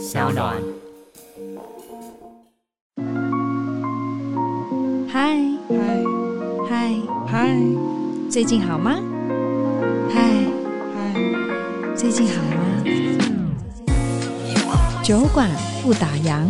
小暖。嗨嗨嗨嗨，最近好吗？嗨嗨，最近好吗？酒馆不打烊。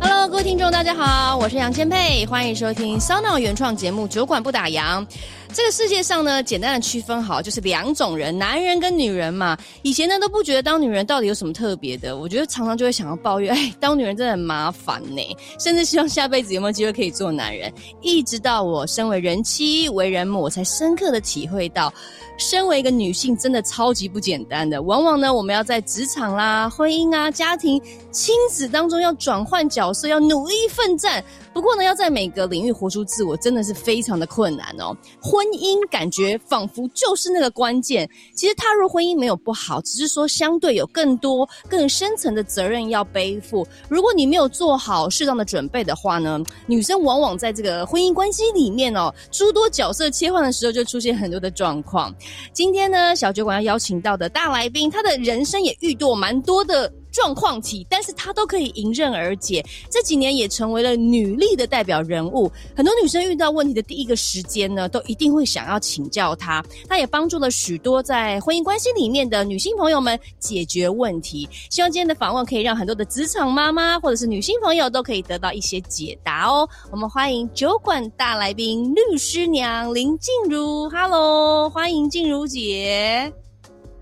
Hello，各位听众，大家好，我是杨千佩，欢迎收听 SoundOn 原创节目《酒馆不打烊》。这个世界上呢，简单的区分好，就是两种人，男人跟女人嘛。以前呢都不觉得当女人到底有什么特别的，我觉得常常就会想要抱怨，哎，当女人真的很麻烦呢，甚至希望下辈子有没有机会可以做男人。一直到我身为人妻、为人母，我才深刻的体会到，身为一个女性真的超级不简单的。往往呢，我们要在职场啦、婚姻啊、家庭、亲子当中要转换角色，要努力奋战。不过呢，要在每个领域活出自我，真的是非常的困难哦。婚姻感觉仿佛就是那个关键。其实踏入婚姻没有不好，只是说相对有更多更深层的责任要背负。如果你没有做好适当的准备的话呢，女生往往在这个婚姻关系里面哦，诸多角色切换的时候，就出现很多的状况。今天呢，小酒馆要邀请到的大来宾，他的人生也遇过蛮多的。状况题，但是她都可以迎刃而解。这几年也成为了女力的代表人物。很多女生遇到问题的第一个时间呢，都一定会想要请教她。她也帮助了许多在婚姻关系里面的女性朋友们解决问题。希望今天的访问可以让很多的职场妈妈或者是女性朋友都可以得到一些解答哦。我们欢迎酒馆大来宾律师娘林静茹。Hello，欢迎静茹姐。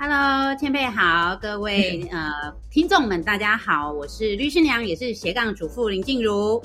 Hello，千佩好，各位呃听众们大家好，我是律师娘，也是斜杠主妇林静茹。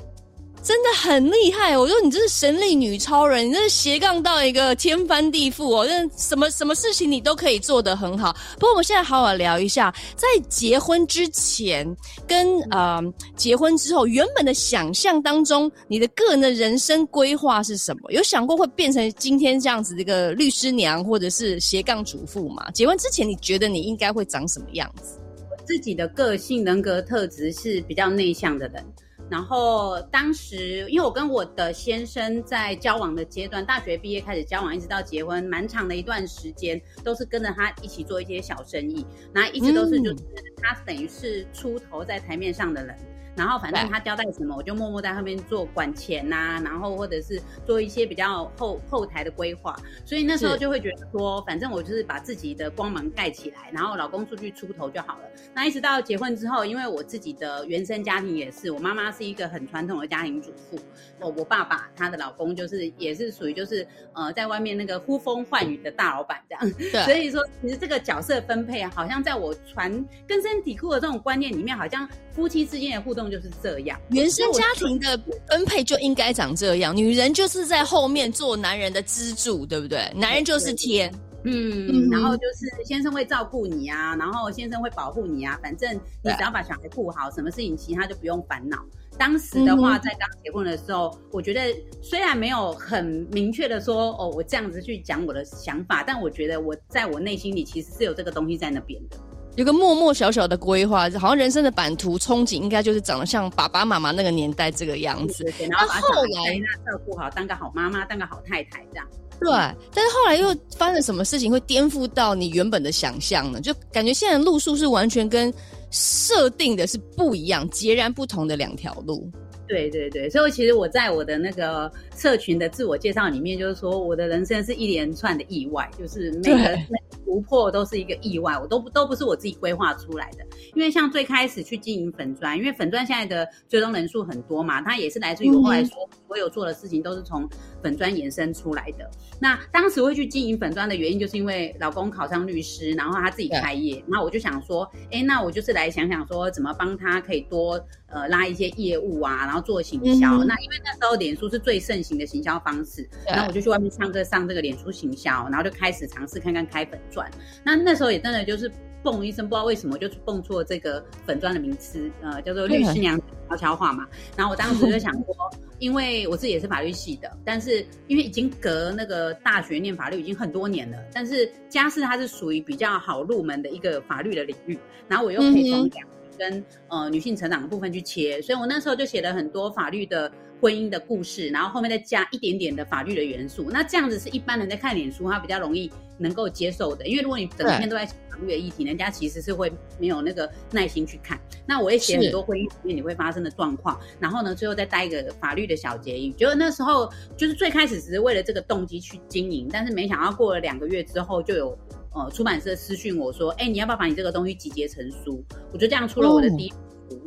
真的很厉害，我说你这是神力女超人，你这是斜杠到一个天翻地覆哦，那什么什么事情你都可以做得很好。不过我们现在好好聊一下，在结婚之前跟呃结婚之后，原本的想象当中，你的个人的人生规划是什么？有想过会变成今天这样子的一个律师娘，或者是斜杠主妇吗？结婚之前你觉得你应该会长什么样子？我自己的个性人格特质是比较内向的人。然后当时，因为我跟我的先生在交往的阶段，大学毕业开始交往，一直到结婚，蛮长的一段时间，都是跟着他一起做一些小生意，然后一直都是就是他等于是出头在台面上的人。然后反正他交代什么，我就默默在后面做管钱呐、啊，然后或者是做一些比较后后台的规划。所以那时候就会觉得说，反正我就是把自己的光芒盖起来，然后老公出去出头就好了。那一直到结婚之后，因为我自己的原生家庭也是，我妈妈是一个很传统的家庭主妇，我我爸爸他的老公就是也是属于就是呃在外面那个呼风唤雨的大老板这样。对。所以说，其实这个角色分配啊，好像在我传根深蒂固的这种观念里面，好像夫妻之间的互动。就是这样，原生家庭的分配就应该长这样。女人就是在后面做男人的支柱，对不对？男人就是天，嗯，嗯，然后就是先生会照顾你啊，然后先生会保护你啊，反正你只要把小孩顾好，什么事情其他就不用烦恼。当时的话，在刚结婚的时候，我觉得虽然没有很明确的说哦，我这样子去讲我的想法，但我觉得我在我内心里其实是有这个东西在那边的。有个默默小小的规划，好像人生的版图憧憬，应该就是长得像爸爸妈妈那个年代这个样子。对，对，对，然后把后来照顾好，当个好妈妈，当个好太太这样。对，但是后来又发生了什么事情，会颠覆到你原本的想象呢？就感觉现在的路数是完全跟设定的是不一样，截然不同的两条路。对对对，所以其实我在我的那个社群的自我介绍里面，就是说我的人生是一连串的意外，就是每个突破都是一个意外，我都不都不是我自己规划出来的。因为像最开始去经营粉砖，因为粉砖现在的追踪人数很多嘛，它也是来自于我后来说所有做的事情都是从粉砖延伸出来的。那当时会去经营粉砖的原因，就是因为老公考上律师，然后他自己开业，那我就想说，哎，那我就是来想想说，怎么帮他可以多呃拉一些业务啊，然后做行销。那因为那时候脸书是最盛行的行销方式，然后我就去外面上课上这个脸书行销，然后就开始尝试看看开粉钻。那那时候也真的就是。蹦一声，不知道为什么就蹦出了这个粉钻的名词，呃，叫做律师娘悄悄话嘛。然后我当时就想说，因为我自己也是法律系的，但是因为已经隔那个大学念法律已经很多年了，但是家事它是属于比较好入门的一个法律的领域，然后我又可以从两跟呃女性成长的部分去切，所以我那时候就写了很多法律的婚姻的故事，然后后面再加一点点的法律的元素。那这样子是一般人在看脸书，他比较容易能够接受的。因为如果你整天都在法律的议题，人家其实是会没有那个耐心去看。那我也写很多婚姻里面你会发生的状况，然后呢，最后再带一个法律的小结语。觉得那时候就是最开始只是为了这个动机去经营，但是没想到过了两个月之后，就有呃出版社私讯我说：“哎，你要不要把你这个东西集结成书？”我就这样出了我的第一。哦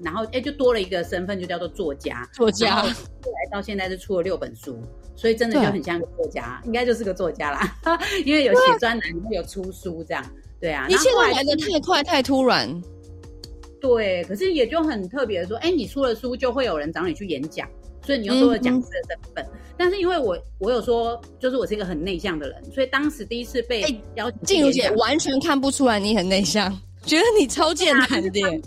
然后哎，就多了一个身份，就叫做作家。作家，后来到现在是出了六本书，所以真的就很像个作家，应该就是个作家啦。因为有写专栏，有出书这样。对啊，一切都来的太快太突然。对，可是也就很特别的说，哎，你出了书，就会有人找你去演讲，所以你又多了讲师的身份。嗯、但是因为我我有说，就是我是一个很内向的人，所以当时第一次被邀请，静茹姐完全看不出来你很内向，觉得你超健谈的。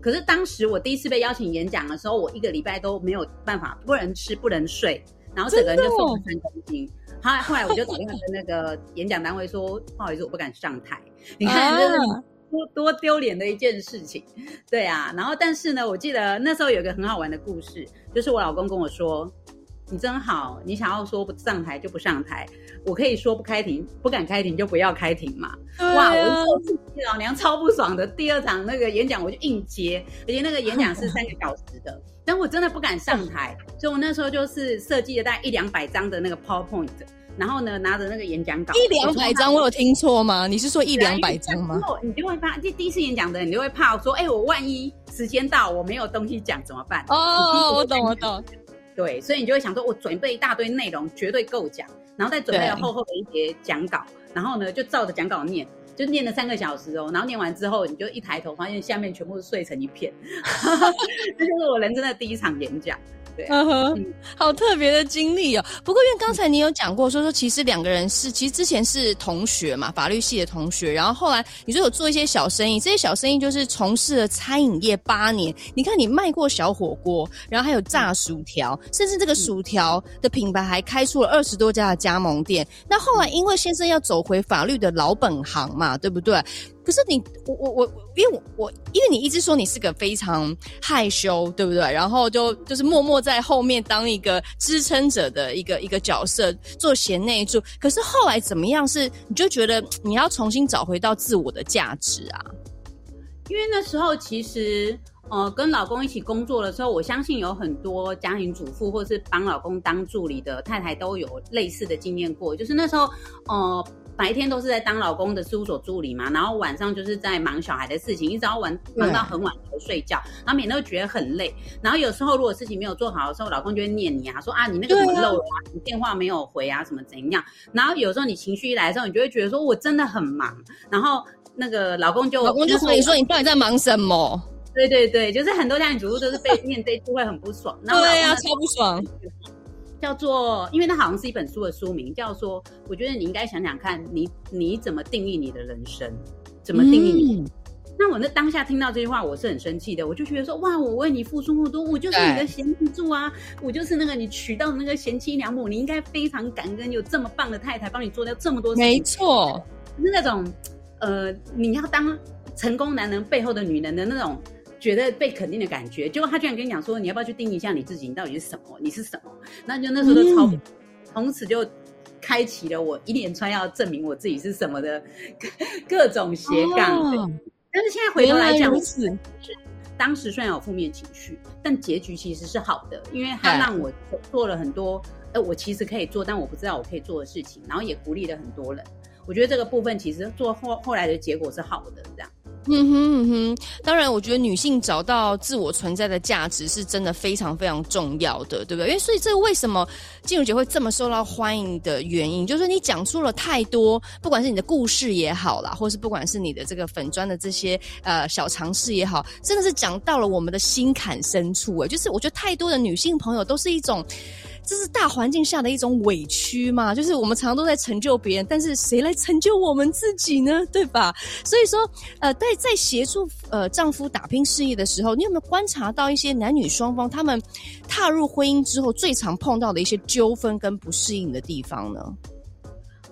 可是当时我第一次被邀请演讲的时候，我一个礼拜都没有办法，不能吃，不能睡，然后整个人就瘦了三公斤。后来、哦、后来我就打电话跟那个演讲单位说，不好意思，我不敢上台。你看，这是多多丢脸的一件事情。对啊，然后但是呢，我记得那时候有一个很好玩的故事，就是我老公跟我说。你真好，你想要说不上台就不上台，我可以说不开庭，不敢开庭就不要开庭嘛。啊、哇，我老娘超不爽的。第二场那个演讲我就硬接，而且那个演讲是三个小时的，但我真的不敢上台，所以我那时候就是设计了大概一两百张的那个 PowerPoint，然后呢拿着那个演讲稿。一两百张，我有听错吗？你是说一两百张吗？你就会怕，第第一次演讲的人，你就会怕说，哎、欸，我万一时间到我没有东西讲怎么办？哦，我懂，我懂。对，所以你就会想说，我准备一大堆内容，绝对够讲，然后再准备了厚厚的一叠讲稿，然后呢，就照着讲稿念，就念了三个小时哦，然后念完之后，你就一抬头，发现下面全部是碎成一片，这就是我人生的第一场演讲。嗯哼，好特别的经历哦。不过因为刚才你有讲过，说说其实两个人是其实之前是同学嘛，法律系的同学。然后后来你说有做一些小生意，这些小生意就是从事了餐饮业八年。你看你卖过小火锅，然后还有炸薯条，甚至这个薯条的品牌还开出了二十多家的加盟店。那后来因为先生要走回法律的老本行嘛，对不对？可是你，我我我，因为我我，因为你一直说你是个非常害羞，对不对？然后就就是默默在后面当一个支撑者的一个一个角色，做贤内助。可是后来怎么样？是你就觉得你要重新找回到自我的价值啊？因为那时候其实，呃，跟老公一起工作的时候，我相信有很多家庭主妇或是帮老公当助理的太太都有类似的经验过，就是那时候，呃。白天都是在当老公的事务所助理嘛，然后晚上就是在忙小孩的事情，一直要玩忙到很晚才睡觉，然后每天都觉得很累。然后有时候如果事情没有做好的时候，老公就会念你啊，说啊你那个怎么漏了啊，你电话没有回啊，什么怎样。然后有时候你情绪一来的时候，你就会觉得说我真的很忙。然后那个老公就老公就说你说你到底在忙什么？对对对，就是很多家庭主妇都是被念这句会很不爽。对呀、啊，超不爽。叫做，因为它好像是一本书的书名，叫做，我觉得你应该想想看你，你你怎么定义你的人生，怎么定义你？嗯、那我那当下听到这句话，我是很生气的，我就觉得说，哇，我为你付出那么多，我就是你的贤内助啊，我就是那个你娶到的那个贤妻良母，你应该非常感恩，有这么棒的太太帮你做掉这么多事情。没错，是那种，呃，你要当成功男人背后的女人的那种。觉得被肯定的感觉，结果他居然跟你讲说，你要不要去定义一下你自己，你到底是什么？你是什么？那就那时候都超，嗯、从此就开启了我一连串要证明我自己是什么的各，各种斜杠。哦、但是现在回头来讲，是当时虽然有负面情绪，但结局其实是好的，因为他让我做了很多，呃，我其实可以做，但我不知道我可以做的事情，然后也鼓励了很多人。我觉得这个部分其实做后后来的结果是好的，这样。嗯哼嗯哼，当然，我觉得女性找到自我存在的价值是真的非常非常重要的，对不对？因为所以这个为什么静茹姐会这么受到欢迎的原因，就是你讲出了太多，不管是你的故事也好啦，或是不管是你的这个粉砖的这些呃小尝试也好，真的是讲到了我们的心坎深处诶，就是我觉得太多的女性朋友都是一种。这是大环境下的一种委屈嘛？就是我们常常都在成就别人，但是谁来成就我们自己呢？对吧？所以说，呃，在在协助呃丈夫打拼事业的时候，你有没有观察到一些男女双方他们踏入婚姻之后最常碰到的一些纠纷跟不适应的地方呢？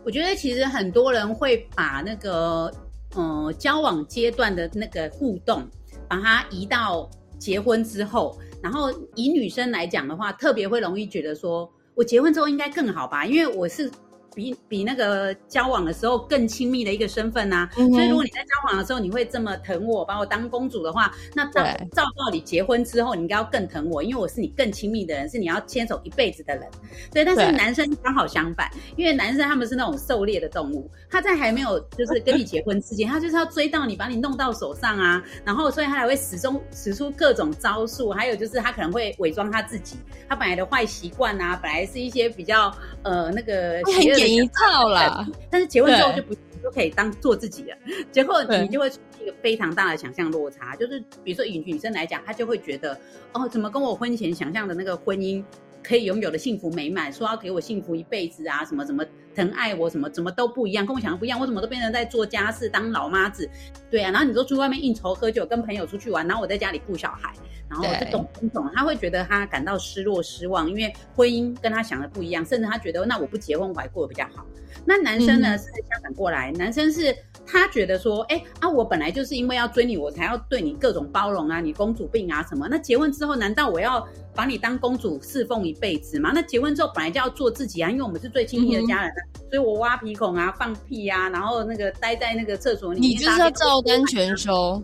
我觉得其实很多人会把那个呃交往阶段的那个互动，把它移到结婚之后。然后以女生来讲的话，特别会容易觉得说，我结婚之后应该更好吧？因为我是比比那个交往的时候更亲密的一个身份呐、啊。嗯、所以如果你在交往的时候你会这么疼我，把我当公主的话，那照照道理结婚之后你应该要更疼我，因为我是你更亲密的人，是你要牵手一辈子的人。对，但是男生刚好相反，因为男生他们是那种狩猎的动物，他在还没有就是跟你结婚之前，他就是要追到你，把你弄到手上啊，然后所以他才会始终使出各种招数，还有就是他可能会伪装他自己，他本来的坏习惯啊，本来是一些比较呃那个很演一套啦，但是结婚之后就不就可以当做自己了，结果你就会出现一个非常大的想象落差，就是比如说以女生来讲，她就会觉得哦，怎么跟我婚前想象的那个婚姻可以拥有的幸福美满，说要给我幸福一辈子啊，什么什么疼爱我，什么怎么都不一样，跟我想的不一样，我怎么都变成在做家事当老妈子，对啊，然后你说去外面应酬喝酒，跟朋友出去玩，然后我在家里顾小孩，然后这种这种，他会觉得他感到失落失望，因为婚姻跟他想的不一样，甚至他觉得那我不结婚我还过得比较好。那男生呢、嗯、是相反过来，男生是他觉得说，哎啊，我本来就是因为要追你，我才要对你各种包容啊，你公主病啊什么，那结婚之后难道我要？把你当公主侍奉一辈子吗？那结婚之后本来就要做自己啊，因为我们是最亲密的家人、啊嗯、所以我挖鼻孔啊、放屁啊，然后那个待在那个厕所里面，你就是要照单全收。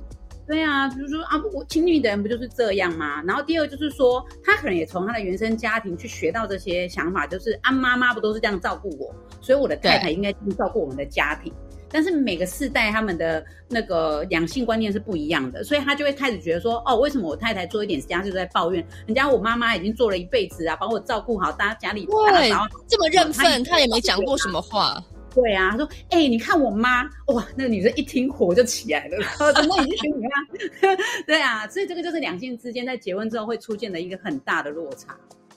对啊，就是说啊，我亲密的人不就是这样吗？然后第二就是说，他可能也从他的原生家庭去学到这些想法，就是啊，妈妈不都是这样照顾我，所以我的太太应该去照顾我们的家庭。但是每个世代他们的那个两性观念是不一样的，所以他就会开始觉得说，哦，为什么我太太做一点家事就在抱怨，人家我妈妈已经做了一辈子啊，把我照顾好，大家家里对，然后这么认份，他也没讲过什么话。对啊，他说，哎、欸，你看我妈，哇，那个女生一听火就起来了，怎么已经学你妈？对啊，所以这个就是两性之间在结婚之后会出现的一个很大的落差。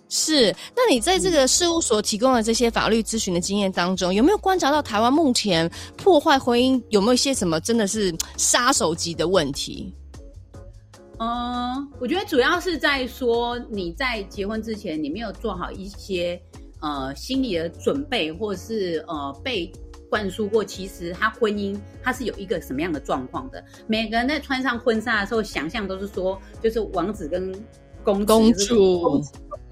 是，那你在这个事务所提供的这些法律咨询的经验当中，有没有观察到台湾目前破坏婚姻有没有一些什么真的是杀手级的问题？嗯，我觉得主要是在说你在结婚之前，你没有做好一些呃心理的准备，或是呃被灌输过，其实他婚姻他是有一个什么样的状况的。每个人在穿上婚纱的时候，想象都是说就是王子跟公公主。公主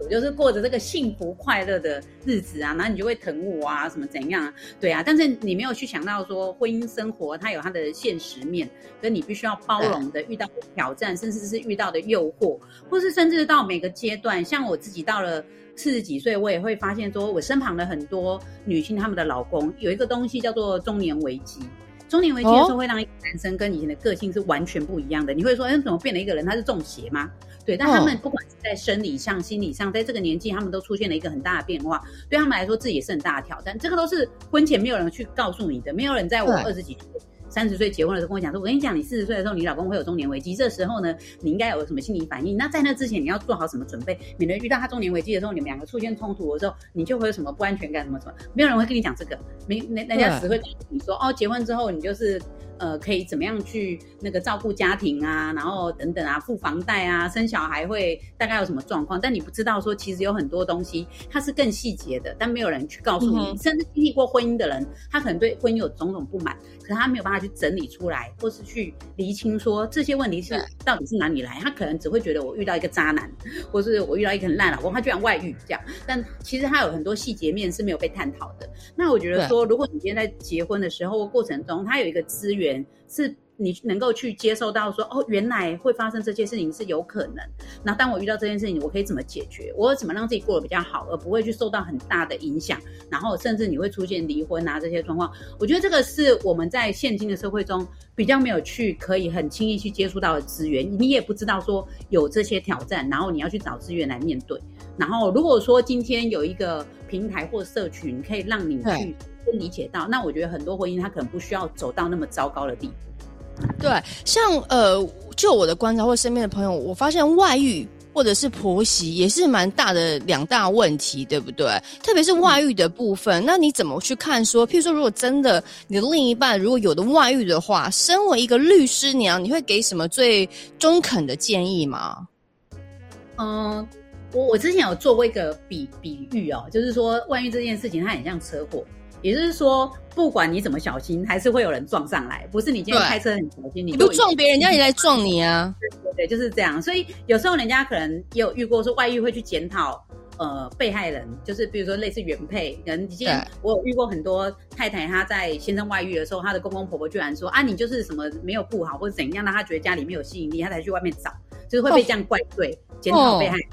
就是过着这个幸福快乐的日子啊，然后你就会疼我啊，什么怎样啊？对啊，但是你没有去想到说婚姻生活它有它的现实面，跟你必须要包容的遇到的挑战，甚至是遇到的诱惑，或是甚至到每个阶段，像我自己到了四十几岁，我也会发现说，我身旁的很多女性，她们的老公有一个东西叫做中年危机。中年危机的时候，会让一个男生跟以前的个性是完全不一样的。你会说，哎，怎么变了一个人？他是中邪吗？对，但他们不管是在生理上、心理上，在这个年纪，他们都出现了一个很大的变化。对他们来说，自己也是很大的挑战。这个都是婚前没有人去告诉你的，没有人在我二十几岁。三十岁结婚的时候跟我讲说，我跟你讲，你四十岁的时候，你老公会有中年危机，这时候呢，你应该有什么心理反应？那在那之前，你要做好什么准备，免得遇到他中年危机的时候，你们两个出现冲突的时候，你就会有什么不安全感，什么什么，没有人会跟你讲这个，没，那人家只会跟你说，哦，结婚之后你就是。呃，可以怎么样去那个照顾家庭啊，然后等等啊，付房贷啊，生小孩会大概有什么状况？但你不知道说，其实有很多东西它是更细节的，但没有人去告诉你。嗯、甚至经历过婚姻的人，他可能对婚姻有种种不满，可是他没有办法去整理出来，或是去厘清说这些问题是到底是哪里来。他可能只会觉得我遇到一个渣男，或是我遇到一个很烂老公，他居然外遇这样。但其实他有很多细节面是没有被探讨的。那我觉得说，如果你今天在结婚的时候过程中，他有一个资源。是你能够去接受到说哦，原来会发生这件事情是有可能。那当我遇到这件事情，我可以怎么解决？我怎么让自己过得比较好，而不会去受到很大的影响？然后甚至你会出现离婚啊这些状况。我觉得这个是我们在现今的社会中比较没有去可以很轻易去接触到的资源。你也不知道说有这些挑战，然后你要去找资源来面对。然后如果说今天有一个平台或社群可以让你去。理解到，那我觉得很多婚姻它可能不需要走到那么糟糕的地步。对，像呃，就我的观察或身边的朋友，我发现外遇或者是婆媳也是蛮大的两大问题，对不对？特别是外遇的部分，嗯、那你怎么去看说？譬如说，如果真的你的另一半如果有的外遇的话，身为一个律师娘，你会给什么最中肯的建议吗？嗯，我我之前有做过一个比比喻哦，就是说外遇这件事情，它很像车祸。也就是说，不管你怎么小心，还是会有人撞上来。不是你今天开车很小心，你，不撞别人，人家也来撞你啊。对对对，就是这样。所以有时候人家可能也有遇过说外遇会去检讨呃被害人，就是比如说类似原配，人之前我有遇过很多太太，她在先生外遇的时候，她的公公婆婆居然说啊，你就是什么没有顾好或者怎样，让她觉得家里没有吸引力，她才去外面找，就是会被这样怪罪，检讨被害人。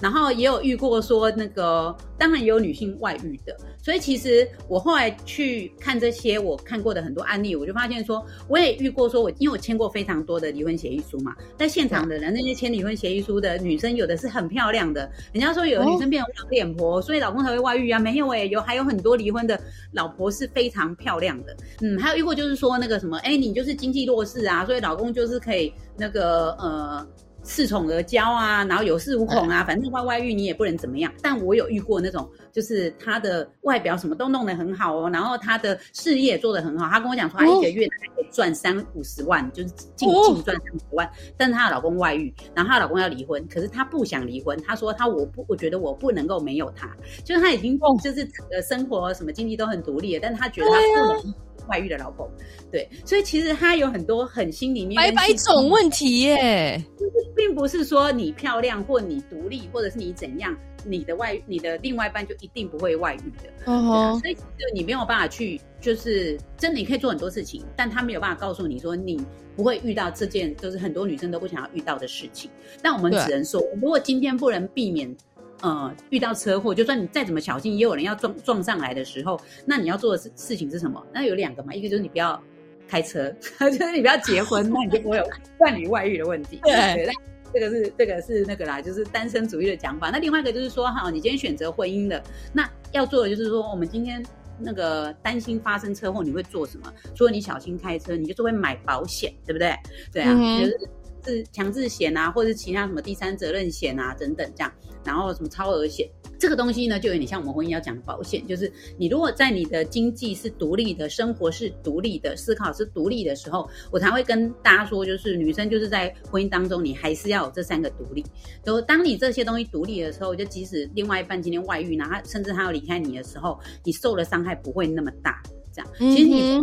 然后也有遇过说那个，当然也有女性外遇的，所以其实我后来去看这些我看过的很多案例，我就发现说，我也遇过说，我因为我签过非常多的离婚协议书嘛，在现场的人那些签离婚协议书的女生，有的是很漂亮的，人家说有的女生变成黄脸婆，所以老公才会外遇啊，没有诶、欸，有还有很多离婚的老婆是非常漂亮的，嗯，还有遇过就是说那个什么，哎，你就是经济弱势啊，所以老公就是可以那个呃。恃宠而骄啊，然后有恃无恐啊，反正外外遇你也不能怎么样。但我有遇过那种，就是他的外表什么都弄得很好哦，然后他的事业做得很好。她跟我讲说，她一个月可以赚三五十万，就是净净赚三五十万。但是她的老公外遇，然后她老公要离婚，可是她不想离婚。她说她我不，我觉得我不能够没有他，就是她已经就是整个生活什么经济都很独立了，但是她觉得她不能。外遇的老公，对，所以其实他有很多很心里面百百种问题耶，就是并不是说你漂亮或你独立，或者是你怎样，你的外你的另外一半就一定不会外遇的。哦、uh-huh. 所以就你没有办法去，就是真的你可以做很多事情，但他没有办法告诉你说你不会遇到这件，就是很多女生都不想要遇到的事情。但我们只能说，如果今天不能避免。呃，遇到车祸，就算你再怎么小心，也有人要撞撞上来的时候，那你要做的事事情是什么？那有两个嘛，一个就是你不要开车，就是你不要结婚，那你就不会有伴侣外遇的问题。对，这个是这个是那个啦，就是单身主义的讲法。那另外一个就是说，哈，你今天选择婚姻的，那要做的就是说，我们今天那个担心发生车祸，你会做什么？除了你小心开车，你就是会买保险，对不对？对啊，嗯、就是。是强制险啊，或者是其他什么第三责任险啊等等这样，然后什么超额险，这个东西呢，就有点像我们婚姻要讲的保险，就是你如果在你的经济是独立的，生活是独立的，思考是独立的时候，我才会跟大家说，就是女生就是在婚姻当中，你还是要有这三个独立。就当你这些东西独立的时候，就即使另外一半今天外遇，然后甚至他要离开你的时候，你受的伤害不会那么大。这样，其实你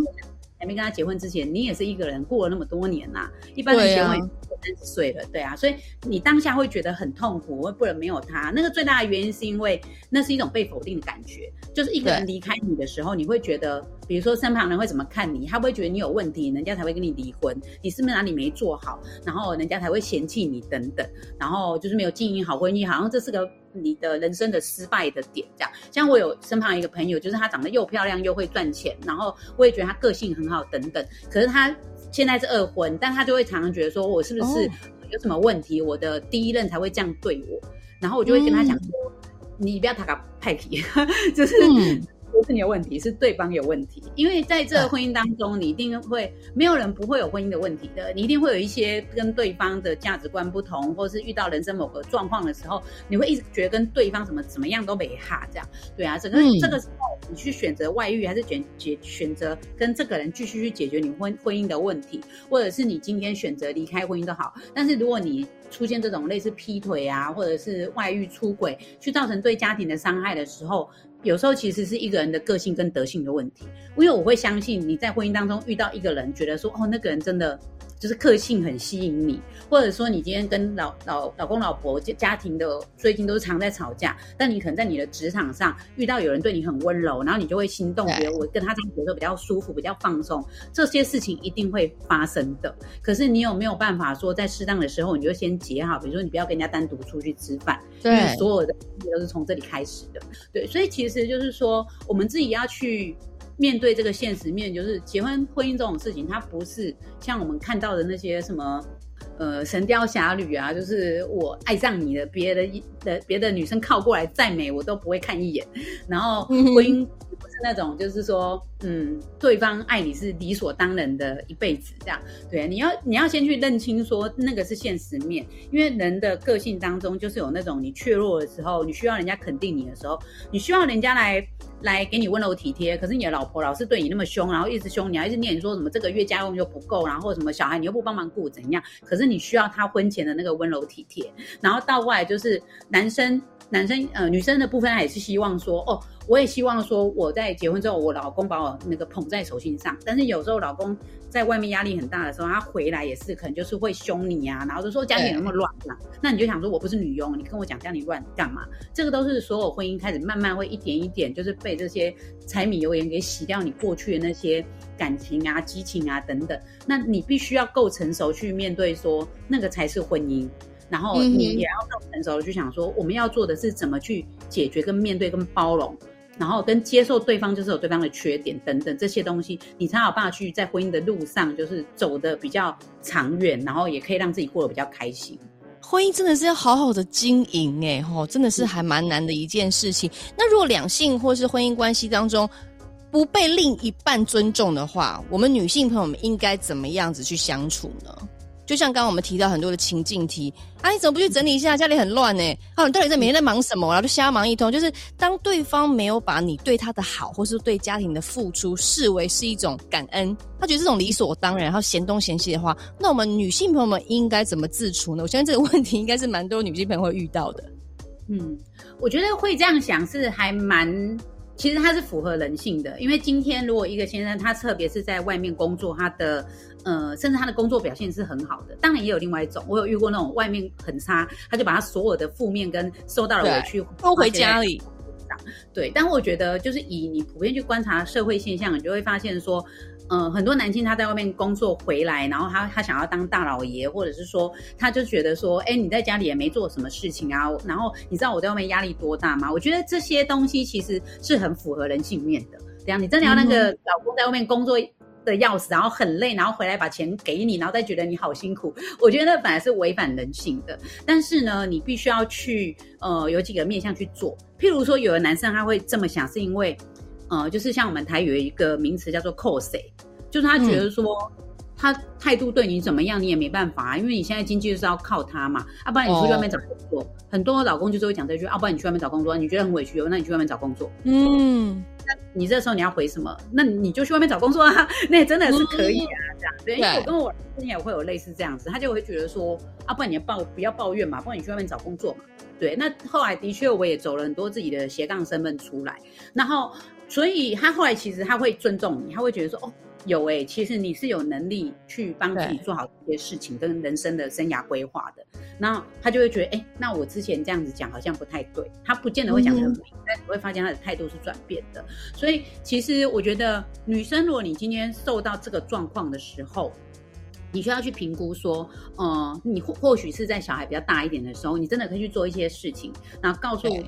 还没跟他结婚之前，你也是一个人过了那么多年呐、啊，一般的结婚。三十岁了，对啊，所以你当下会觉得很痛苦，会不能没有他。那个最大的原因是因为那是一种被否定的感觉，就是一个人离开你的时候，你会觉得，比如说身旁人会怎么看你，他不会觉得你有问题，人家才会跟你离婚，你是不是哪里没做好，然后人家才会嫌弃你等等，然后就是没有经营好婚姻，好像这是个你的人生的失败的点，这样。像我有身旁一个朋友，就是她长得又漂亮又会赚钱，然后我也觉得她个性很好等等，可是她。现在是二婚，但他就会常常觉得说，我是不是有什么问题？我的第一任才会这样对我，然后我就会跟他讲说，你不要他个派皮，就是。嗯不是你有问题，是对方有问题。因为在这个婚姻当中，你一定会没有人不会有婚姻的问题的。你一定会有一些跟对方的价值观不同，或是遇到人生某个状况的时候，你会一直觉得跟对方怎么怎么样都没哈这样。对啊，整个这个时候你去选择外遇，还是选选选择跟这个人继续去解决你婚婚姻的问题，或者是你今天选择离开婚姻都好。但是如果你出现这种类似劈腿啊，或者是外遇出轨，去造成对家庭的伤害的时候，有时候其实是一个人的个性跟德性的问题。因为我会相信你在婚姻当中遇到一个人，觉得说哦，那个人真的。就是个性很吸引你，或者说你今天跟老老老公老婆家庭的最近都是常在吵架，但你可能在你的职场上遇到有人对你很温柔，然后你就会心动，觉得我跟他这样觉得比较舒服，比较放松，这些事情一定会发生的。可是你有没有办法说在适当的时候你就先结好？比如说你不要跟人家单独出去吃饭，对，因为所有的都是从这里开始的。对，所以其实就是说我们自己要去。面对这个现实面，就是结婚婚姻这种事情，它不是像我们看到的那些什么，呃，神雕侠侣啊，就是我爱上你的，别的的别的女生靠过来再美我都不会看一眼，然后婚姻不是。那种就是说，嗯，对方爱你是理所当然的，一辈子这样。对，你要你要先去认清说那个是现实面，因为人的个性当中就是有那种你怯弱的时候，你需要人家肯定你的时候，你需要人家来来给你温柔体贴。可是你的老婆老是对你那么凶，然后一直凶你，还一直念说什么这个月家用就不够，然后什么小孩你又不帮忙顾怎样？可是你需要他婚前的那个温柔体贴，然后到后来就是男生男生呃女生的部分，他也是希望说哦。我也希望说我在结婚之后，我老公把我那个捧在手心上。但是有时候老公在外面压力很大的时候，他回来也是可能就是会凶你啊，然后就说家里那么乱嘛。那你就想说我不是女佣，你跟我讲家里乱干嘛？这个都是所有婚姻开始慢慢会一点一点，就是被这些柴米油盐给洗掉你过去的那些感情啊、激情啊等等。那你必须要够成熟去面对，说那个才是婚姻。然后你也要够成熟的去想说，我们要做的是怎么去解决、跟面对、跟包容，然后跟接受对方就是有对方的缺点等等这些东西，你才有办法去在婚姻的路上就是走的比较长远，然后也可以让自己过得比较开心。婚姻真的是要好好的经营哎，吼，真的是还蛮难的一件事情。那如果两性或是婚姻关系当中不被另一半尊重的话，我们女性朋友们应该怎么样子去相处呢？就像刚刚我们提到很多的情境题啊，你怎么不去整理一下？家里很乱呢？啊，你到底在每天在忙什么？然后就瞎忙一通。就是当对方没有把你对他的好，或是对家庭的付出视为是一种感恩，他觉得这种理所当然，然后嫌东嫌西的话，那我们女性朋友们应该怎么自处呢？我相信这个问题应该是蛮多女性朋友会遇到的。嗯，我觉得会这样想是还蛮。其实它是符合人性的，因为今天如果一个先生他特别是在外面工作，他的呃，甚至他的工作表现是很好的，当然也有另外一种，我有遇过那种外面很差，他就把他所有的负面跟受到的委屈都回家里。对，但我觉得就是以你普遍去观察社会现象，你就会发现说。嗯、呃，很多男性他在外面工作回来，然后他他想要当大老爷，或者是说，他就觉得说，哎，你在家里也没做什么事情啊。然后你知道我在外面压力多大吗？我觉得这些东西其实是很符合人性面的。这样，你真的要那个老公在外面工作的要死，然后很累，然后回来把钱给你，然后再觉得你好辛苦，我觉得那本来是违反人性的。但是呢，你必须要去呃有几个面向去做。譬如说，有的男生他会这么想，是因为。呃，就是像我们台语有一个名词叫做“扣谁”，就是他觉得说他态度对你怎么样，你也没办法啊，因为你现在经济就是要靠他嘛，要、啊、不然你出去外面找工作。Oh. 很多老公就是会讲这句，要、啊、不然你去外面找工作，你觉得很委屈，那你去外面找工作。嗯，那你这时候你要回什么？那你就去外面找工作啊，那也真的是可以啊，这样。对，因为我跟我之前也会有类似这样子，他就会觉得说，啊，不然你要抱不要抱怨嘛，不然你去外面找工作嘛。对，那后来的确我也走了很多自己的斜杠身份出来，然后。所以他后来其实他会尊重你，他会觉得说哦，有哎、欸，其实你是有能力去帮自己做好这些事情跟人生的生涯规划的。然后他就会觉得，哎、欸，那我之前这样子讲好像不太对。他不见得会讲得很明，但你会发现他的态度是转变的。所以其实我觉得，女生如果你今天受到这个状况的时候，你需要去评估说，呃，你或或许是在小孩比较大一点的时候，你真的可以去做一些事情，然后告诉对。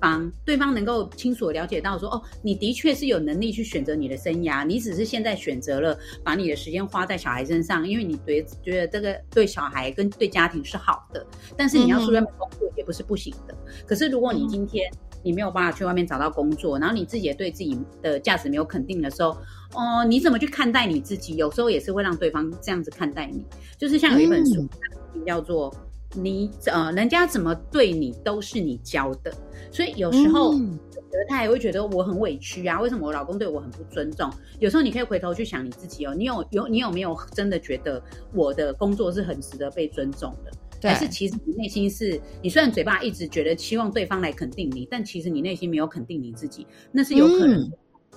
方，对，对方能够清楚的了解到说，哦，你的确是有能力去选择你的生涯，你只是现在选择了把你的时间花在小孩身上，因为你觉觉得这个对小孩跟对家庭是好的，但是你要出外面工作也不是不行的。嗯、可是如果你今天你没有办法去外面找到工作，然后你自己也对自己的价值没有肯定的时候，哦，你怎么去看待你自己？有时候也是会让对方这样子看待你。就是像有一本书，嗯、叫做“你呃，人家怎么对你都是你教的”。所以有时候，嗯、他也会觉得我很委屈啊，为什么我老公对我很不尊重？有时候你可以回头去想你自己哦，你有有你有没有真的觉得我的工作是很值得被尊重的？对还是其实你内心是你虽然嘴巴一直觉得期望对方来肯定你，但其实你内心没有肯定你自己，那是有可能。嗯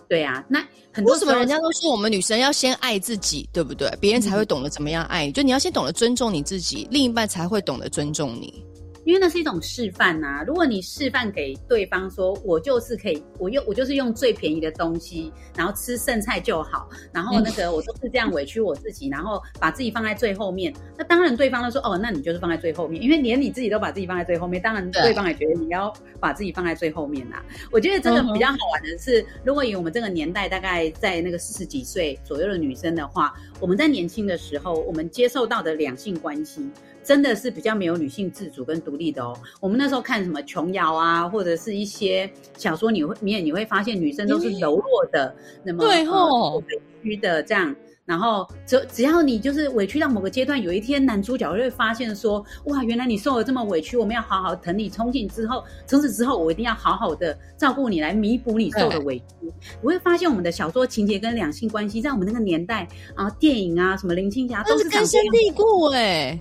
对啊，那很多时候，为什么人家都说我们女生要先爱自己，对不对？别人才会懂得怎么样爱你。就你要先懂得尊重你自己，另一半才会懂得尊重你。因为那是一种示范呐、啊。如果你示范给对方说，我就是可以，我用我就是用最便宜的东西，然后吃剩菜就好，然后那个我都是这样委屈我自己，然后把自己放在最后面。那当然，对方都说哦，那你就是放在最后面，因为连你自己都把自己放在最后面，当然对方也觉得你要把自己放在最后面呐、啊。我觉得这个比较好玩的是，如果以我们这个年代，大概在那个四十几岁左右的女生的话，我们在年轻的时候，我们接受到的两性关系。真的是比较没有女性自主跟独立的哦。我们那时候看什么琼瑶啊，或者是一些小说，你会你也你会发现女生都是柔弱的，那么对吼委屈的这样。然后只只要你就是委屈到某个阶段，有一天男主角就会发现说，哇，原来你受了这么委屈，我们要好好疼你，从今之后，从此之后，我一定要好好的照顾你，来弥补你受的委屈。我会发现我们的小说情节跟两性关系，在我们那个年代啊，电影啊，什么林青霞都是根深蒂固哎。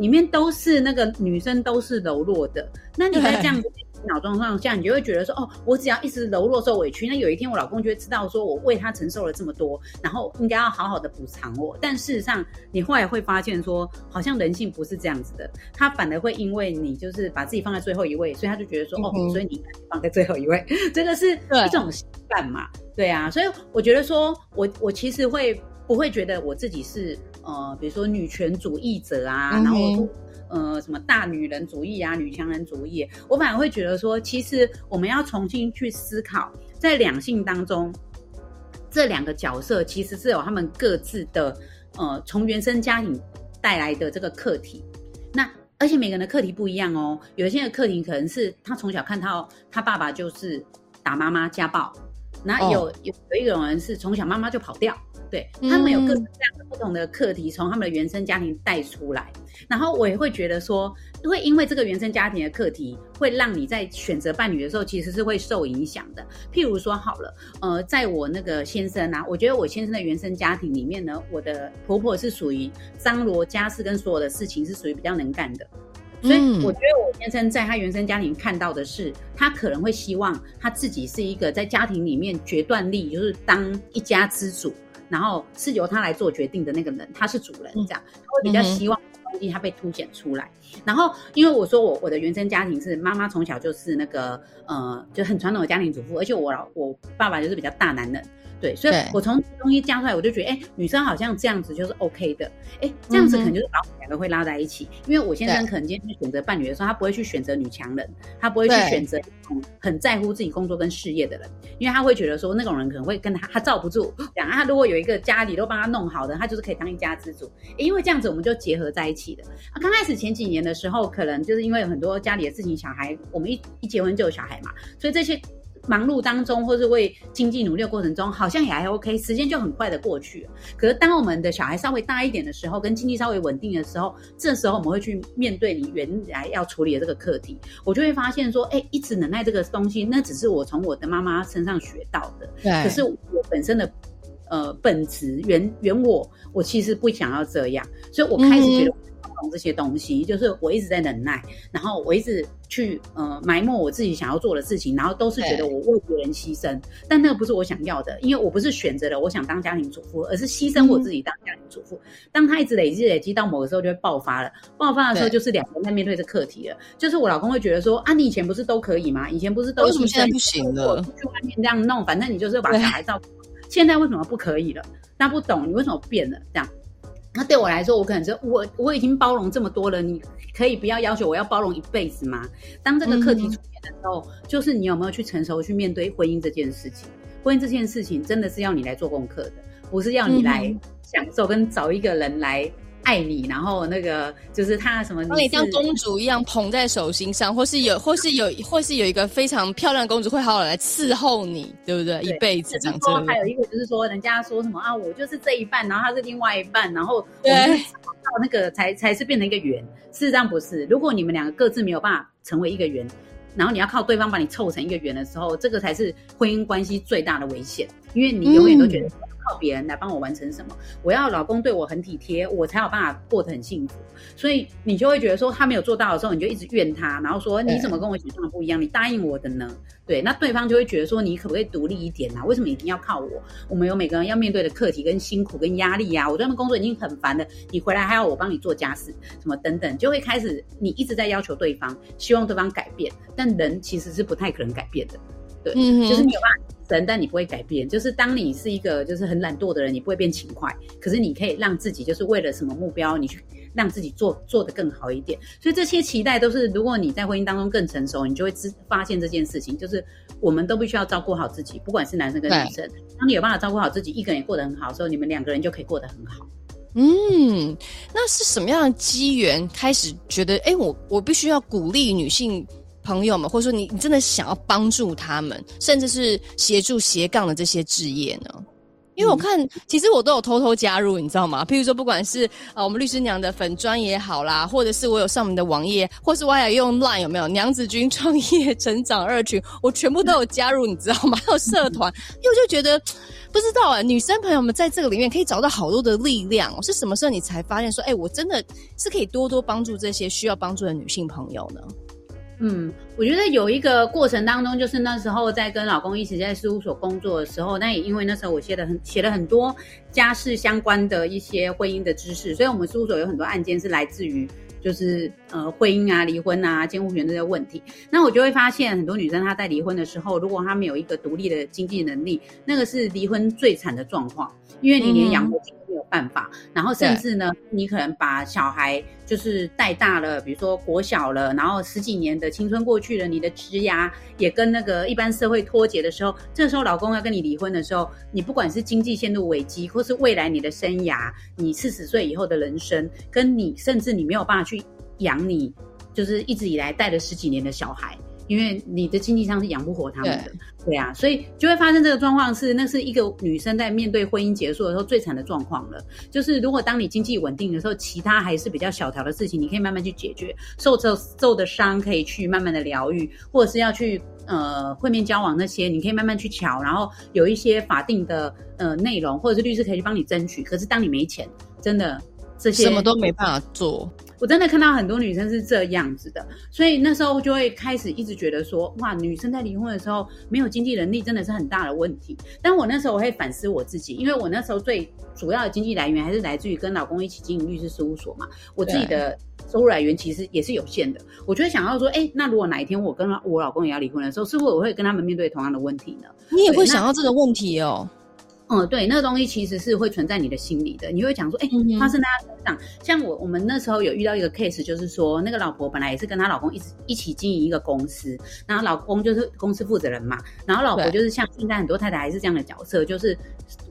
里面都是那个女生都是柔弱的，那你在这样子脑状况下，你就会觉得说，哦，我只要一直柔弱受委屈，那有一天我老公就会知道说我为他承受了这么多，然后应该要好好的补偿我。但事实上，你后来会发现说，好像人性不是这样子的，他反而会因为你就是把自己放在最后一位，所以他就觉得说，嗯、哦，所以你放在最后一位，这个是一种习惯嘛？对啊，所以我觉得说我我其实会不会觉得我自己是呃，比如说女权主义者啊，嗯、然后。呃，什么大女人主义啊，女强人主义，我反而会觉得说，其实我们要重新去思考，在两性当中，这两个角色其实是有他们各自的呃，从原生家庭带来的这个课题。那而且每个人的课题不一样哦，有些人的课题可能是他从小看到他爸爸就是打妈妈家暴，那有、oh. 有有一种人是从小妈妈就跑掉。对，他们有各式各样的不同的课题，从他们的原生家庭带出来，然后我也会觉得说，会因为这个原生家庭的课题，会让你在选择伴侣的时候，其实是会受影响的。譬如说，好了，呃，在我那个先生啊，我觉得我先生的原生家庭里面呢，我的婆婆是属于张罗家事跟所有的事情是属于比较能干的，所以我觉得我先生在他原生家庭看到的是，他可能会希望他自己是一个在家庭里面决断力，就是当一家之主。然后是由他来做决定的那个人，他是主人，这样他会比较希望东西他被凸显出来。然后因为我说我我的原生家庭是妈妈从小就是那个呃就很传统的家庭主妇，而且我老我爸爸就是比较大男人。对，所以我从东西加出来，我就觉得，哎，女生好像这样子就是 OK 的，哎，这样子可能就是把我们两个会拉在一起。因为我先生可能今天去选择伴侣的时候，他不会去选择女强人，他不会去选择很在乎自己工作跟事业的人，因为他会觉得说那种人可能会跟他他罩不住。讲他如果有一个家里都帮他弄好的，他就是可以当一家之主。因为这样子我们就结合在一起的。啊，刚开始前几年的时候，可能就是因为有很多家里的事情，小孩我们一一结婚就有小孩嘛，所以这些。忙碌当中，或是为经济努力的过程中，好像也还 OK，时间就很快的过去。可是当我们的小孩稍微大一点的时候，跟经济稍微稳定的时候，这时候我们会去面对你原来要处理的这个课题，我就会发现说，哎，一直忍耐这个东西，那只是我从我的妈妈身上学到的。对。可是我本身的呃本质原原我，我其实不想要这样，所以我开始觉得。嗯这些东西，就是我一直在忍耐，然后我一直去呃埋没我自己想要做的事情，然后都是觉得我为别人牺牲，但那个不是我想要的，因为我不是选择了我想当家庭主妇，而是牺牲我自己当家庭主妇。嗯、当他一直累积累积到某个时候就会爆发了，爆发的时候就是两个人在面对这课题了，就是我老公会觉得说啊，你以前不是都可以吗？以前不是都为什么现在不行了？出去外面这样弄，反正你就是把小孩照顾，现在为什么不可以了？那不懂你为什么变了这样。那对我来说，我可能就，我我已经包容这么多了，你可以不要要求我要包容一辈子吗？当这个课题出现的时候，嗯、就是你有没有去成熟去面对婚姻这件事情？婚姻这件事情真的是要你来做功课的，不是要你来享受跟找一个人来。爱你，然后那个就是他什么你，把你像公主一样捧在手心上，或是有，或是有，或是有一个非常漂亮的公主会好好来伺候你，对不对？对一辈子这样子。还有一个就是说，人家说什么啊，我就是这一半，然后他是另外一半，然后我们到那个才才是变成一个圆。事实上不是，如果你们两个各自没有办法成为一个圆，然后你要靠对方把你凑成一个圆的时候，这个才是婚姻关系最大的危险，因为你永远都觉得。嗯靠别人来帮我完成什么？我要老公对我很体贴，我才有办法过得很幸福。所以你就会觉得说他没有做到的时候，你就一直怨他，然后说你怎么跟我想象的不一样？你答应我的呢？对，那对方就会觉得说你可不可以独立一点啊？为什么一定要靠我？我们有每个人要面对的课题跟辛苦跟压力呀、啊。我这份工作已经很烦了，你回来还要我帮你做家事，什么等等，就会开始你一直在要求对方，希望对方改变，但人其实是不太可能改变的。对，就是你有办法。提升，但你不会改变。就是当你是一个就是很懒惰的人，你不会变勤快。可是你可以让自己就是为了什么目标，你去让自己做做得更好一点。所以这些期待都是，如果你在婚姻当中更成熟，你就会知发现这件事情，就是我们都必须要照顾好自己，不管是男生跟女生。当你有办法照顾好自己，一个人也过得很好的时候，你们两个人就可以过得很好。嗯，那是什么样的机缘开始觉得，哎，我我必须要鼓励女性？朋友们，或者说你，你真的想要帮助他们，甚至是协助斜杠的这些职业呢？因为我看，其实我都有偷偷加入，你知道吗？譬如说，不管是啊，我们律师娘的粉专也好啦，或者是我有上我们的网页，或是我还有用 Line 有没有娘子军创业成长二群，我全部都有加入，你知道吗？还有社团，因为我就觉得不知道啊，女生朋友们在这个里面可以找到好多的力量。是什么时候你才发现说，哎，我真的是可以多多帮助这些需要帮助的女性朋友呢？嗯，我觉得有一个过程当中，就是那时候在跟老公一起在事务所工作的时候，那也因为那时候我写的很写了很多家事相关的一些婚姻的知识，所以我们事务所有很多案件是来自于就是呃婚姻啊、离婚啊、监护权这些问题。那我就会发现很多女生她在离婚的时候，如果她没有一个独立的经济能力，那个是离婚最惨的状况，因为你连养活。嗯没有办法，然后甚至呢，你可能把小孩就是带大了，比如说国小了，然后十几年的青春过去了，你的职涯也跟那个一般社会脱节的时候，这时候老公要跟你离婚的时候，你不管是经济陷入危机，或是未来你的生涯，你四十岁以后的人生，跟你甚至你没有办法去养你，就是一直以来带了十几年的小孩。因为你的经济上是养不活他们的，对，对啊，所以就会发生这个状况是，那是一个女生在面对婚姻结束的时候最惨的状况了。就是如果当你经济稳定的时候，其他还是比较小条的事情，你可以慢慢去解决，受受受的伤可以去慢慢的疗愈，或者是要去呃会面交往那些，你可以慢慢去瞧，然后有一些法定的呃内容，或者是律师可以去帮你争取。可是当你没钱，真的这些什么都没办法做。我真的看到很多女生是这样子的，所以那时候就会开始一直觉得说，哇，女生在离婚的时候没有经济能力真的是很大的问题。但我那时候我会反思我自己，因为我那时候最主要的经济来源还是来自于跟老公一起经营律师事务所嘛，我自己的收入来源其实也是有限的。我就会想要说，哎，那如果哪一天我跟我老公也要离婚的时候，是不是我会跟他们面对同样的问题呢？你也会想到这个问题哦。嗯，对，那个东西其实是会存在你的心里的。你会讲说，哎，发生在他身上。像我，我们那时候有遇到一个 case，就是说，那个老婆本来也是跟她老公一起一起经营一个公司，然后老公就是公司负责人嘛，然后老婆就是像现在很多太太还是这样的角色，就是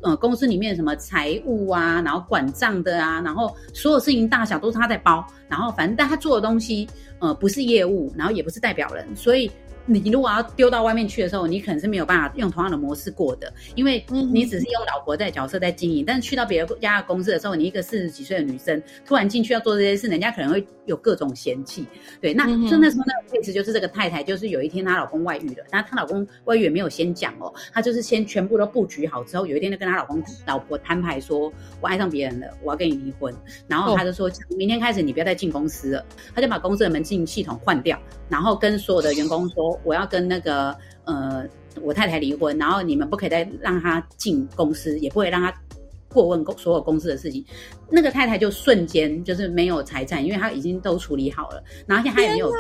呃，公司里面什么财务啊，然后管账的啊，然后所有事情大小都是她在包，然后反正但她做的东西，呃，不是业务，然后也不是代表人，所以。你如果要丢到外面去的时候，你可能是没有办法用同样的模式过的，因为你只是用老婆在角色在经营，但是去到别人家的公司的时候，你一个四十几岁的女生突然进去要做这些事，人家可能会有各种嫌弃。对，那就那时候那个 case 就是这个太太，就是有一天她老公外遇了，那她老公外遇也没有先讲哦，她就是先全部都布局好之后，有一天就跟她老公老婆摊牌说，我爱上别人了，我要跟你离婚，然后她就说，明天开始你不要再进公司了，她就把公司的门禁系统换掉，然后跟所有的员工说。我要跟那个呃，我太太离婚，然后你们不可以再让她进公司，也不会让她过问公所有公司的事情。那个太太就瞬间就是没有财产，因为她已经都处理好了，然后现在她也没有，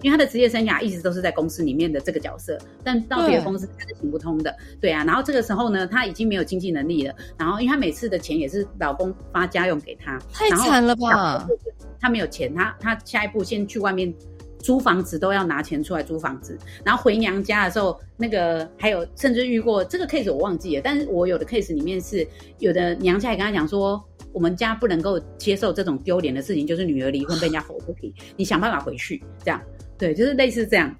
因为她的职业生涯一直都是在公司里面的这个角色，但到别的公司她是行不通的。对啊，然后这个时候呢，她已经没有经济能力了，然后因为她每次的钱也是老公发家用给她，太惨了吧？她没有钱，她她下一步先去外面。租房子都要拿钱出来租房子，然后回娘家的时候，那个还有甚至遇过这个 case 我忘记了，但是我有的 case 里面是有的娘家也跟他讲说，我们家不能够接受这种丢脸的事情，就是女儿离婚被人家吼不平，你想办法回去，这样，对，就是类似这样，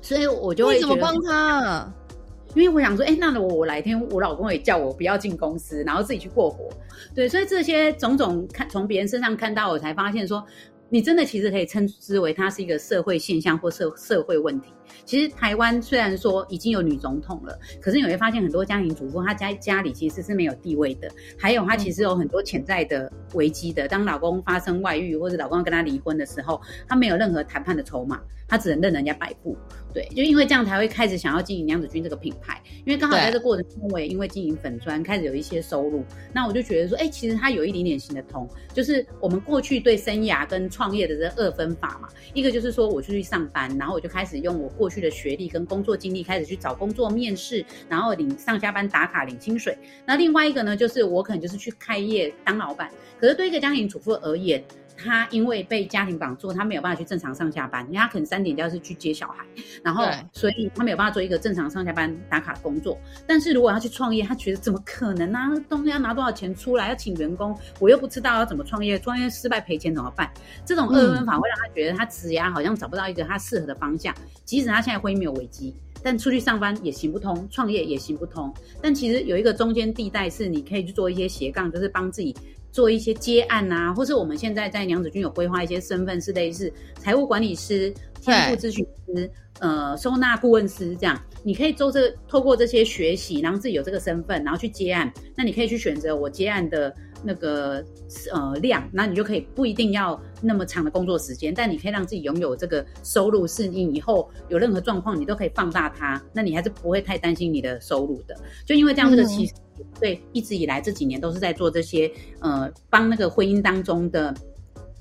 所以我就会怎么帮他？因为我想说，哎，那我我哪天我老公也叫我不要进公司，然后自己去过活，对，所以这些种种看从别人身上看到，我才发现说。你真的其实可以称之为它是一个社会现象或社社会问题。其实台湾虽然说已经有女总统了，可是你会发现很多家庭主妇她家家里其实是没有地位的，还有她其实有很多潜在的危机的。当老公发生外遇或者老公跟她离婚的时候，她没有任何谈判的筹码。她只能任人家摆布，对，就因为这样才会开始想要经营娘子军这个品牌，因为刚好在这过程中，我也因为经营粉砖开始有一些收入，那我就觉得说，哎、欸，其实它有一点点行得通，就是我们过去对生涯跟创业的这二分法嘛，一个就是说我出去上班，然后我就开始用我过去的学历跟工作经历开始去找工作面试，然后领上下班打卡领薪水，那另外一个呢，就是我可能就是去开业当老板，可是对一个家庭主妇而言。他因为被家庭绑住，他没有办法去正常上下班，因为他可能三点就要是去接小孩，然后所以他没有办法做一个正常上下班打卡工作。但是如果要去创业，他觉得怎么可能呢、啊？东西要拿多少钱出来，要请员工，我又不知道要怎么创业，创业失败赔钱怎么办？这种二分法会让他觉得他职涯好像找不到一个他适合的方向。即使他现在婚姻没有危机，但出去上班也行不通，创业也行不通。但其实有一个中间地带是你可以去做一些斜杠，就是帮自己。做一些接案啊，或是我们现在在娘子军有规划一些身份，是类似财务管理师、天赋咨询师、呃收纳顾问师这样。你可以做这，透过这些学习，然后自己有这个身份，然后去接案。那你可以去选择我接案的那个呃量，那你就可以不一定要那么长的工作时间，但你可以让自己拥有这个收入，是你以后有任何状况，你都可以放大它。那你还是不会太担心你的收入的。就因为这样，这个其实对一直以来这几年都是在做这些呃帮那个婚姻当中的。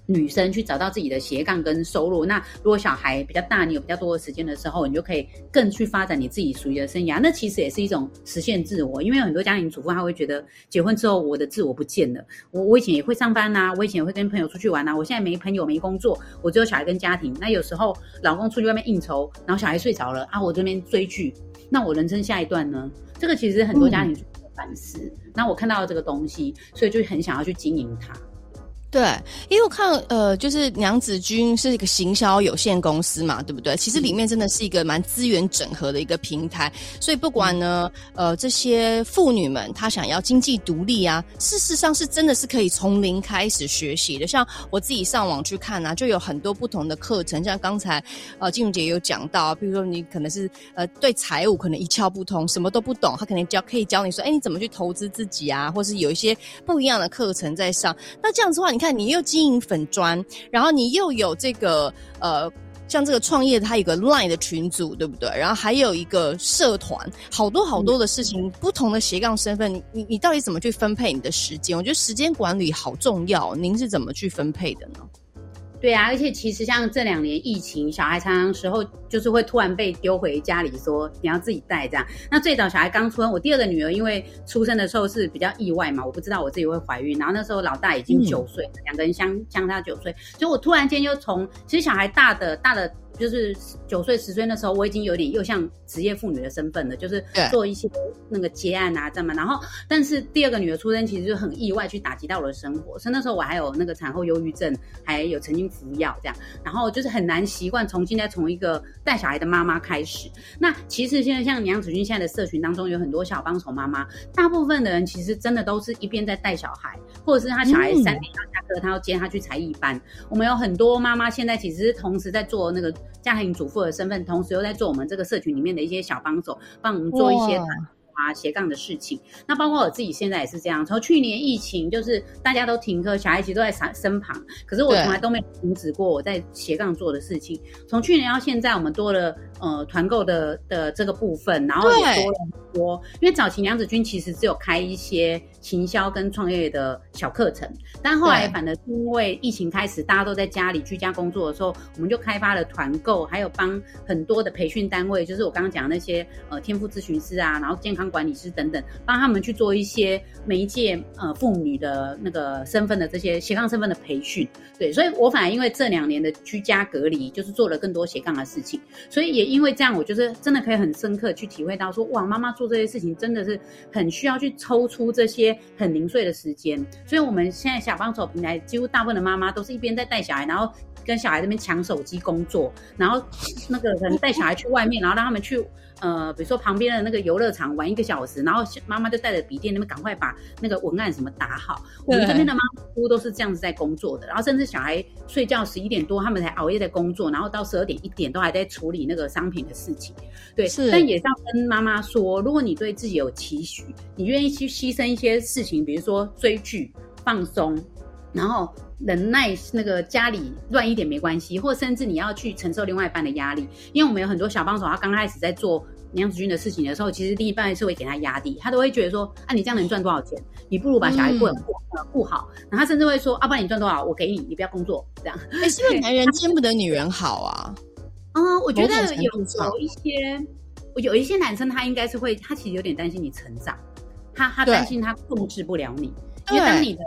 女生去找到自己的斜杠跟收入，那如果小孩比较大，你有比较多的时间的时候，你就可以更去发展你自己属于的生涯。那其实也是一种实现自我，因为有很多家庭主妇她会觉得结婚之后我的自我不见了。我我以前也会上班呐、啊，我以前也会跟朋友出去玩呐、啊，我现在没朋友没工作，我只有小孩跟家庭。那有时候老公出去外面应酬，然后小孩睡着了啊，我这边追剧，那我人生下一段呢？这个其实很多家庭主妇反思。那、我看到了这个东西，所以就很想要去经营它。对，因为我看呃，就是娘子军是一个行销有限公司嘛，对不对？其实里面真的是一个蛮资源整合的一个平台，所以不管呢，呃，这些妇女们她想要经济独立啊，事实上是真的是可以从零开始学习的。像我自己上网去看啊，就有很多不同的课程，像刚才呃静茹姐有讲到，比如说你可能是呃对财务可能一窍不通，什么都不懂，他可能教可以教你说，哎，你怎么去投资自己啊，或是有一些不一样的课程在上。那这样子的话，你。看，你又经营粉砖，然后你又有这个呃，像这个创业，它有个 Line 的群组，对不对？然后还有一个社团，好多好多的事情，不同的斜杠身份，你你到底怎么去分配你的时间？我觉得时间管理好重要，您是怎么去分配的呢？对啊，而且其实像这两年疫情，小孩常常时候就是会突然被丢回家里，说你要自己带这样。那最早小孩刚出生，我第二个女儿因为出生的时候是比较意外嘛，我不知道我自己会怀孕。然后那时候老大已经九岁，嗯、两个人相相差九岁，所以我突然间就从其实小孩大的大的。就是九岁十岁那时候，我已经有点又像职业妇女的身份了，就是做一些那个接案啊，这样嘛。然后，但是第二个女儿出生，其实就很意外去打击到我的生活。所以那时候我还有那个产后忧郁症，还有曾经服药这样。然后就是很难习惯重新再从一个带小孩的妈妈开始。那其实现在像娘子军现在的社群当中，有很多小帮手妈妈，大部分的人其实真的都是一边在带小孩，或者是他小孩三点要下课，他要接他去才艺班。我们有很多妈妈现在其实是同时在做那个。家庭主妇的身份，同时又在做我们这个社群里面的一些小帮手，帮我们做一些啊斜杠的事情。那包括我自己现在也是这样。从去年疫情，就是大家都停课，小孩其实都在身身旁，可是我从来都没有停止过我在斜杠做的事情。从去年到现在，我们多了呃团购的的这个部分，然后也多了很多。因为早期娘子军其实只有开一些。行销跟创业的小课程，但后来反而是因为疫情开始，大家都在家里居家工作的时候，我们就开发了团购，还有帮很多的培训单位，就是我刚刚讲的那些呃天赋咨询师啊，然后健康管理师等等，帮他们去做一些媒介呃妇女的那个身份的这些斜杠身份的培训。对，所以我反而因为这两年的居家隔离，就是做了更多斜杠的事情，所以也因为这样，我就是真的可以很深刻去体会到说，哇，妈妈做这些事情真的是很需要去抽出这些。很零碎的时间，所以我们现在小帮手平台几乎大部分的妈妈都是一边在带小孩，然后跟小孩这边抢手机工作，然后那个可能带小孩去外面，然后让他们去呃，比如说旁边的那个游乐场玩一个小时，然后妈妈就带着笔电那边赶快把那个文案什么打好。我们这边的妈妈几乎都是这样子在工作的，然后甚至小孩睡觉十一点多，他们才熬夜在工作，然后到十二点一点都还在处理那个商品的事情。对，是。但也是要跟妈妈说，如果你对自己有期许，你愿意去牺牲一些事情，比如说追剧、放松。然后忍耐那个家里乱一点没关系，或甚至你要去承受另外一半的压力，因为我们有很多小帮手，他刚开始在做娘子军的事情的时候，其实另一半是会给他压力，他都会觉得说，啊，你这样能赚多少钱？你不如把小孩过得过呃顾好，然后他甚至会说，啊，不然你赚多少，我给你，你不要工作，这样。哎，是不是男人见不得女人好啊？啊、嗯，我觉得有有一些，有一些男生他应该是会，他其实有点担心你成长，他他担心他控制不了你，因为当你的。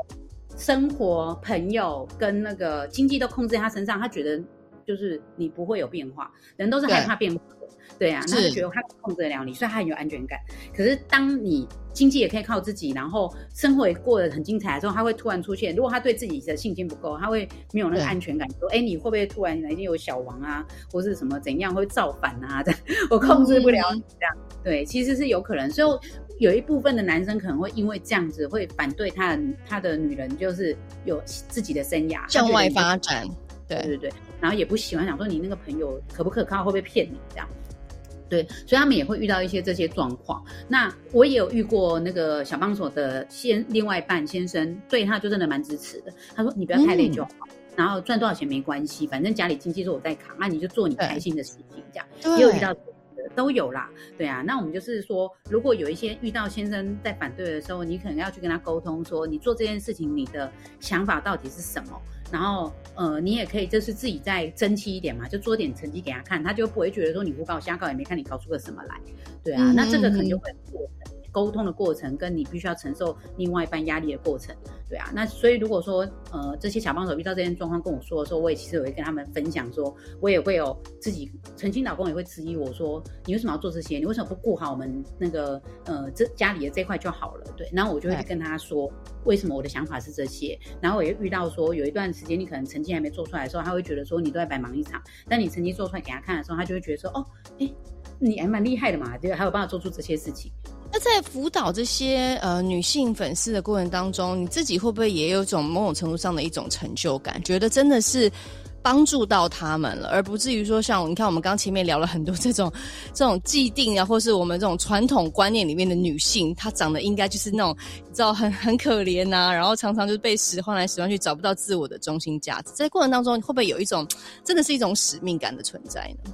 生活、朋友跟那个经济都控制在他身上，他觉得就是你不会有变化，人都是害怕变化的，对，啊，那就觉得他控制得了你，所以他很有安全感。可是当你经济也可以靠自己，然后生活也过得很精彩的时候，他会突然出现。如果他对自己的信心不够，他会没有那个安全感，说，哎，你会不会突然哪天有小王啊，或是什么怎样会造反啊？这样我控制不了你这样，对，其实是有可能。所以。有一部分的男生可能会因为这样子会反对他的他的女人，就是有自己的生涯向外发展，对对对，然后也不喜欢想说你那个朋友可不可靠，会不会骗你这样。对，所以他们也会遇到一些这些状况。那我也有遇过那个小帮手的先另外一半先生，对他就真的蛮支持的。他说：“你不要太累就好，嗯、然后赚多少钱没关系，反正家里经济是我在扛，那你就做你开心的事情。”这样也有遇到的都有啦。对啊，那我们就是说，如果有一些遇到先生在反对的时候，你可能要去跟他沟通，说你做这件事情你的想法到底是什么。然后，呃，你也可以就是自己再争气一点嘛，就做点成绩给他看，他就不会觉得说你胡搞瞎搞，也没看你搞出个什么来，对啊，嗯、那这个可能就会过程。沟通的过程，跟你必须要承受另外一半压力的过程，对啊，那所以如果说呃这些小帮手遇到这件状况跟我说的时候，我也其实我会跟他们分享说，我也会有自己曾经老公也会质疑我说，你为什么要做这些？你为什么不顾好我们那个呃这家里的这块就好了？对，然后我就会去跟他说，为什么我的想法是这些？然后我也遇到说有一段时间你可能成绩还没做出来的时候，他会觉得说你都在白忙一场，但你成绩做出来给他看的时候，他就会觉得说哦，哎，你还蛮厉害的嘛，就还有办法做出这些事情。在辅导这些呃女性粉丝的过程当中，你自己会不会也有种某种程度上的一种成就感？觉得真的是帮助到他们了，而不至于说像你看我们刚前面聊了很多这种这种既定啊，或是我们这种传统观念里面的女性，她长得应该就是那种你知道很很可怜呐、然后常常就是被使唤来使唤去，找不到自我的中心价值。在过程当中，会不会有一种真的是一种使命感的存在呢？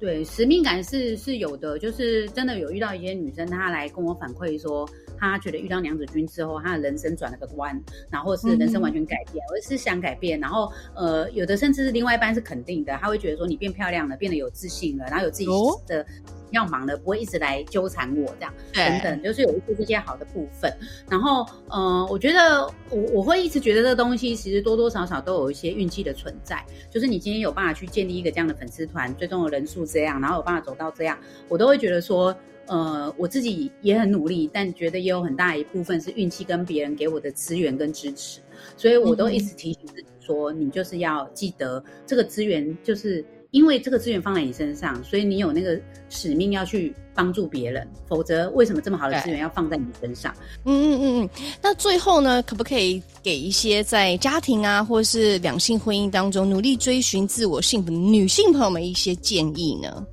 对，使命感是是有的，就是真的有遇到一些女生，她来跟我反馈说，她觉得遇到娘子军之后，她的人生转了个弯，然后是人生完全改变，或者、嗯、是想改变，然后呃，有的甚至是另外一半是肯定的，他会觉得说你变漂亮了，变得有自信了，然后有自己的。哦要忙了不会一直来纠缠我这样，等等，就是有一些这些好的部分。然后，嗯、呃，我觉得我我会一直觉得这个东西其实多多少少都有一些运气的存在。就是你今天有办法去建立一个这样的粉丝团，最终的人数这样，然后有办法走到这样，我都会觉得说，呃，我自己也很努力，但觉得也有很大一部分是运气跟别人给我的资源跟支持。所以我都一直提醒自己说，你就是要记得这个资源就是。因为这个资源放在你身上，所以你有那个使命要去帮助别人，否则为什么这么好的资源要放在你身上？嗯嗯嗯嗯。那最后呢，可不可以给一些在家庭啊，或是两性婚姻当中努力追寻自我幸福的女性朋友们一些建议呢？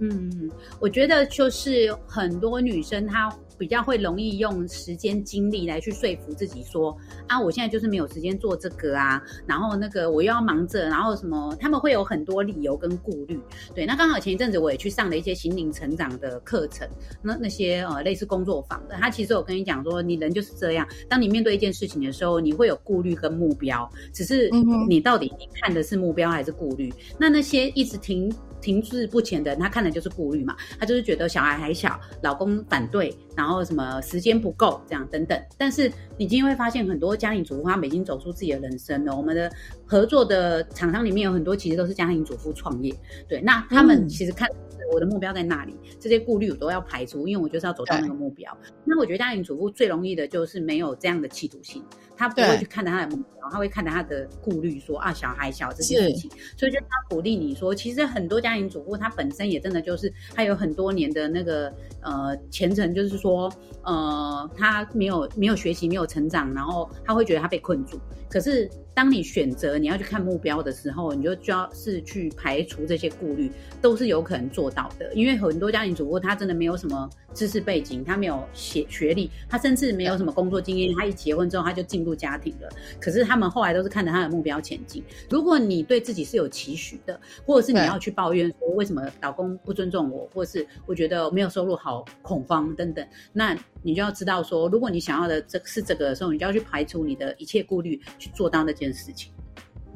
嗯，我觉得就是很多女生她。比较会容易用时间精力来去说服自己说啊，我现在就是没有时间做这个啊，然后那个我又要忙着，然后什么，他们会有很多理由跟顾虑。对，那刚好前一阵子我也去上了一些心灵成长的课程，那那些呃类似工作坊的，他其实有跟你讲说，你人就是这样，当你面对一件事情的时候，你会有顾虑跟目标，只是你到底你看的是目标还是顾虑？那那些一直停。停滞不前的人，他看的就是顾虑嘛，他就是觉得小孩还小，老公反对，然后什么时间不够，这样等等。但是你今天会发现，很多家庭主妇他们已经走出自己的人生了。我们的合作的厂商里面有很多其实都是家庭主妇创业，对，那他们其实看。嗯我的目标在那里，这些顾虑我都要排除，因为我就是要走到那个目标。那我觉得家庭主妇最容易的就是没有这样的企图心，他不会去看待他的目标，对他会看待他的顾虑，说啊小孩小这些事情。所以就他鼓励你说，其实很多家庭主妇他本身也真的就是他有很多年的那个呃前程，就是说呃他没有没有学习，没有成长，然后他会觉得他被困住。可是当你选择你要去看目标的时候，你就就要是去排除这些顾虑，都是有可能做到的。因为很多家庭主妇她真的没有什么知识背景，她没有学学历，她甚至没有什么工作经验。她一结婚之后她就进入家庭了。可是他们后来都是看着他的目标前进。如果你对自己是有期许的，或者是你要去抱怨说为什么老公不尊重我，或者是我觉得没有收入好恐慌等等，那你就要知道说，如果你想要的这是这个的时候，你就要去排除你的一切顾虑。去做到那件事情。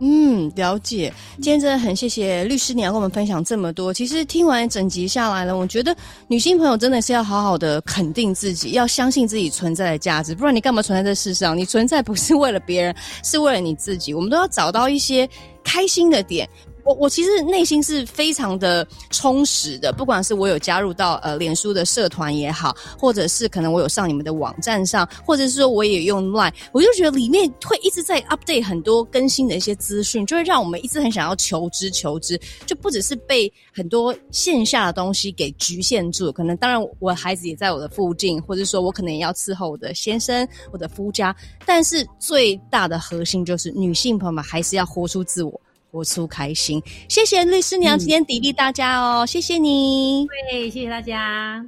嗯，了解。今天真的很谢谢律师，你要跟我们分享这么多。其实听完整集下来了，我觉得女性朋友真的是要好好的肯定自己，要相信自己存在的价值。不然你干嘛存在这世上？你存在不是为了别人，是为了你自己。我们都要找到一些开心的点。我我其实内心是非常的充实的，不管是我有加入到呃脸书的社团也好，或者是可能我有上你们的网站上，或者是说我也用 Line，我就觉得里面会一直在 update 很多更新的一些资讯，就会让我们一直很想要求知求知，就不只是被很多线下的东西给局限住，可能当然我孩子也在我的附近，或者说我可能也要伺候我的先生、我的夫家，但是最大的核心就是女性朋友们还是要活出自我。活出开心，谢谢律师娘今天砥砺大家哦，嗯、谢谢你，对，谢谢大家。